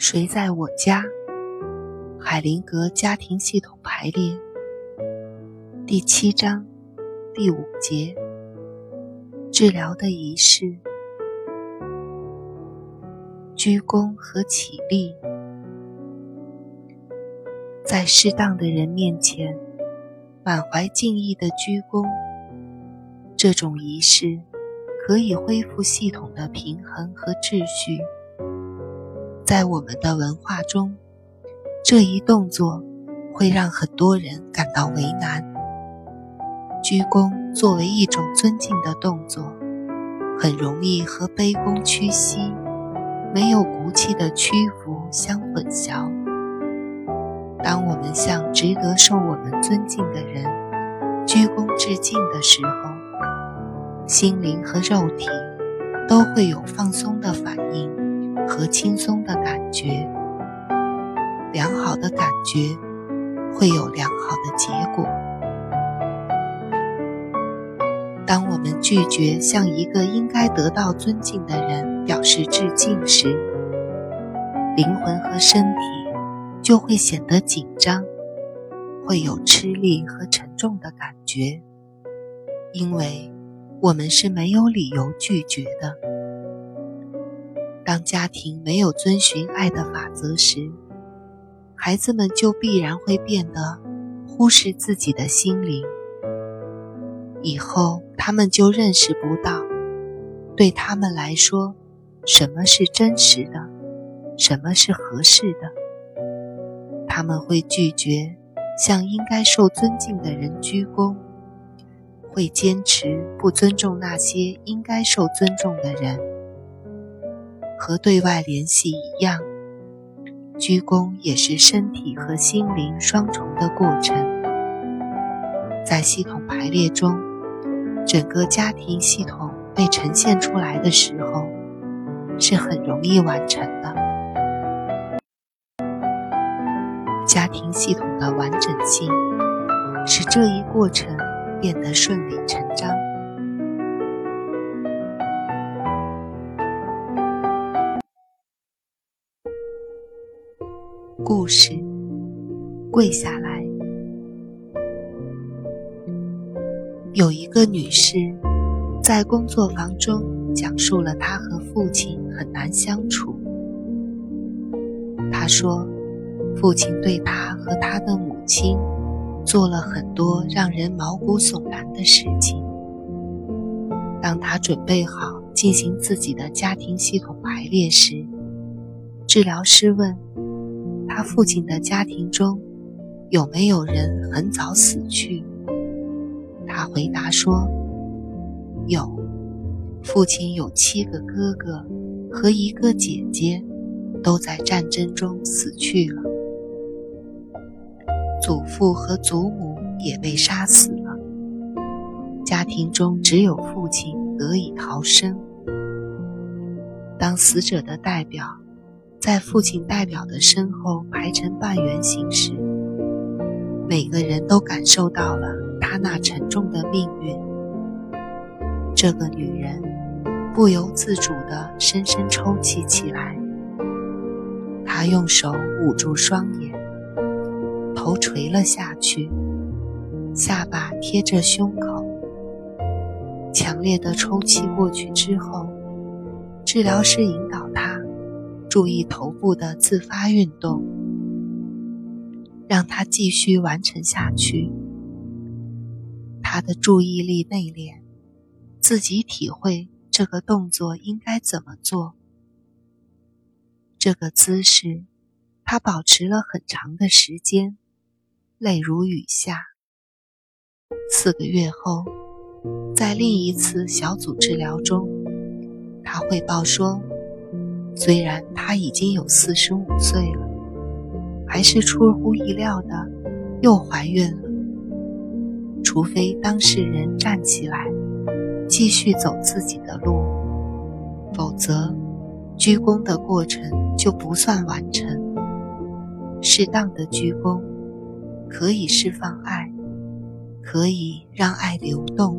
谁在我家？海灵格家庭系统排列第七章第五节：治疗的仪式，鞠躬和起立，在适当的人面前，满怀敬意的鞠躬。这种仪式可以恢复系统的平衡和秩序。在我们的文化中，这一动作会让很多人感到为难。鞠躬作为一种尊敬的动作，很容易和卑躬屈膝、没有骨气的屈服相混淆。当我们向值得受我们尊敬的人鞠躬致敬的时候，心灵和肉体都会有放松的反应。和轻松的感觉，良好的感觉会有良好的结果。当我们拒绝向一个应该得到尊敬的人表示致敬时，灵魂和身体就会显得紧张，会有吃力和沉重的感觉，因为我们是没有理由拒绝的。当家庭没有遵循爱的法则时，孩子们就必然会变得忽视自己的心灵。以后他们就认识不到，对他们来说，什么是真实的，什么是合适的。他们会拒绝向应该受尊敬的人鞠躬，会坚持不尊重那些应该受尊重的人。和对外联系一样，鞠躬也是身体和心灵双重的过程。在系统排列中，整个家庭系统被呈现出来的时候，是很容易完成的。家庭系统的完整性，使这一过程变得顺理成章。故事，跪下来。有一个女士在工作房中讲述了她和父亲很难相处。她说，父亲对她和她的母亲做了很多让人毛骨悚然的事情。当她准备好进行自己的家庭系统排列时，治疗师问。他父亲的家庭中有没有人很早死去？他回答说：“有，父亲有七个哥哥和一个姐姐，都在战争中死去了。祖父和祖母也被杀死了。家庭中只有父亲得以逃生。当死者的代表。”在父亲代表的身后排成半圆形时，每个人都感受到了他那沉重的命运。这个女人不由自主地深深抽泣起来。她用手捂住双眼，头垂了下去，下巴贴着胸口。强烈的抽泣过去之后，治疗师引。注意头部的自发运动，让他继续完成下去。他的注意力内敛，自己体会这个动作应该怎么做。这个姿势，他保持了很长的时间，泪如雨下。四个月后，在另一次小组治疗中，他汇报说。虽然她已经有四十五岁了，还是出乎意料的又怀孕了。除非当事人站起来，继续走自己的路，否则鞠躬的过程就不算完成。适当的鞠躬可以释放爱，可以让爱流动。